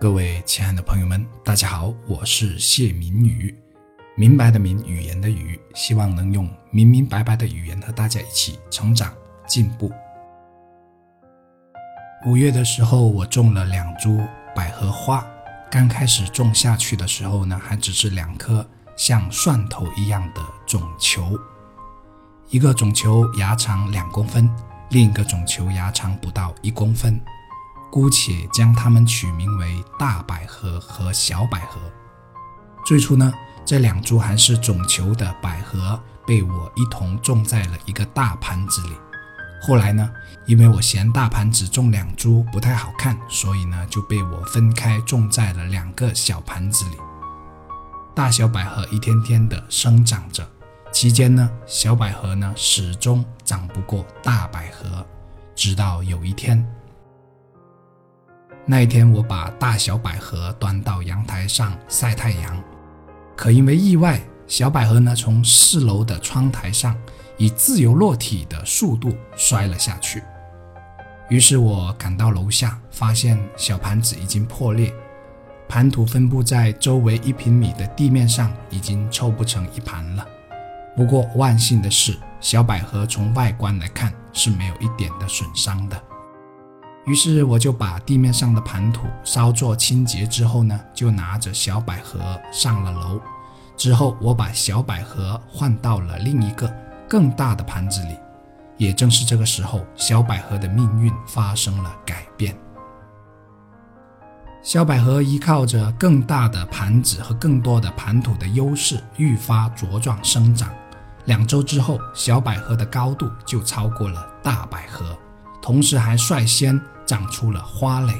各位亲爱的朋友们，大家好，我是谢明宇，明白的明，语言的语，希望能用明明白白的语言和大家一起成长进步。五月的时候，我种了两株百合花，刚开始种下去的时候呢，还只是两颗像蒜头一样的种球，一个种球芽长两公分，另一个种球芽长不到一公分。姑且将它们取名为大百合和小百合。最初呢，这两株还是种球的百合被我一同种在了一个大盘子里。后来呢，因为我嫌大盘子种两株不太好看，所以呢就被我分开种在了两个小盘子里。大小百合一天天的生长着，期间呢，小百合呢始终长不过大百合，直到有一天。那一天，我把大小百合端到阳台上晒太阳，可因为意外，小百合呢从四楼的窗台上以自由落体的速度摔了下去。于是我赶到楼下，发现小盘子已经破裂，盘土分布在周围一平米的地面上，已经凑不成一盘了。不过万幸的是，小百合从外观来看是没有一点的损伤的。于是我就把地面上的盘土稍作清洁之后呢，就拿着小百合上了楼。之后我把小百合换到了另一个更大的盘子里。也正是这个时候，小百合的命运发生了改变。小百合依靠着更大的盘子和更多的盘土的优势，愈发茁壮生长。两周之后，小百合的高度就超过了大百合。同时还率先长出了花蕾。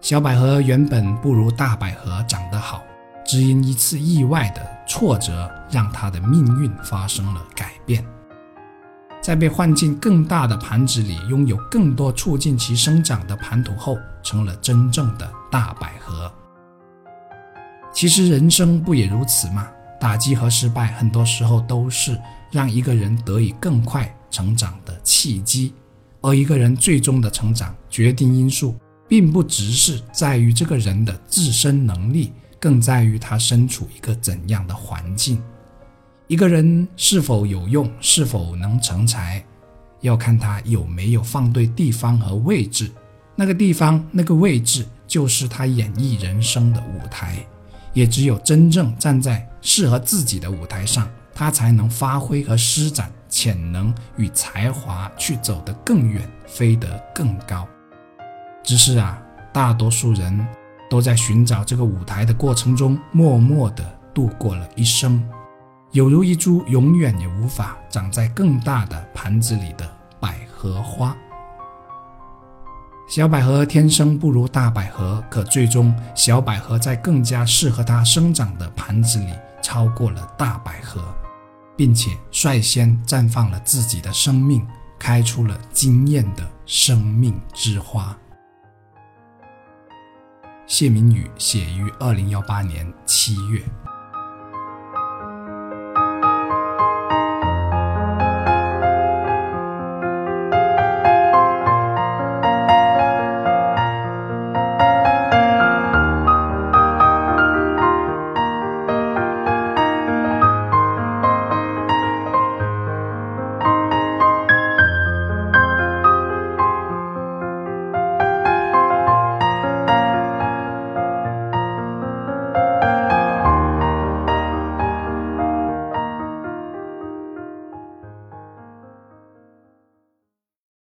小百合原本不如大百合长得好，只因一次意外的挫折，让她的命运发生了改变。在被换进更大的盘子里，拥有更多促进其生长的盘土后，成了真正的大百合。其实人生不也如此吗？打击和失败，很多时候都是让一个人得以更快。成长的契机，而一个人最终的成长决定因素，并不只是在于这个人的自身能力，更在于他身处一个怎样的环境。一个人是否有用，是否能成才，要看他有没有放对地方和位置。那个地方，那个位置，就是他演绎人生的舞台。也只有真正站在适合自己的舞台上。他才能发挥和施展潜能与才华，去走得更远，飞得更高。只是啊，大多数人都在寻找这个舞台的过程中，默默地度过了一生，有如一株永远也无法长在更大的盘子里的百合花。小百合天生不如大百合，可最终小百合在更加适合它生长的盘子里，超过了大百合。并且率先绽放了自己的生命，开出了惊艳的生命之花。谢明宇写于二零幺八年七月。